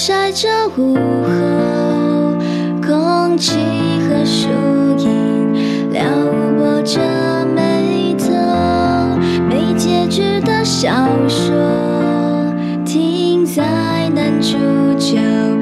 晒着午后空气和树影撩拨着眉头没结局的小说停在男主角。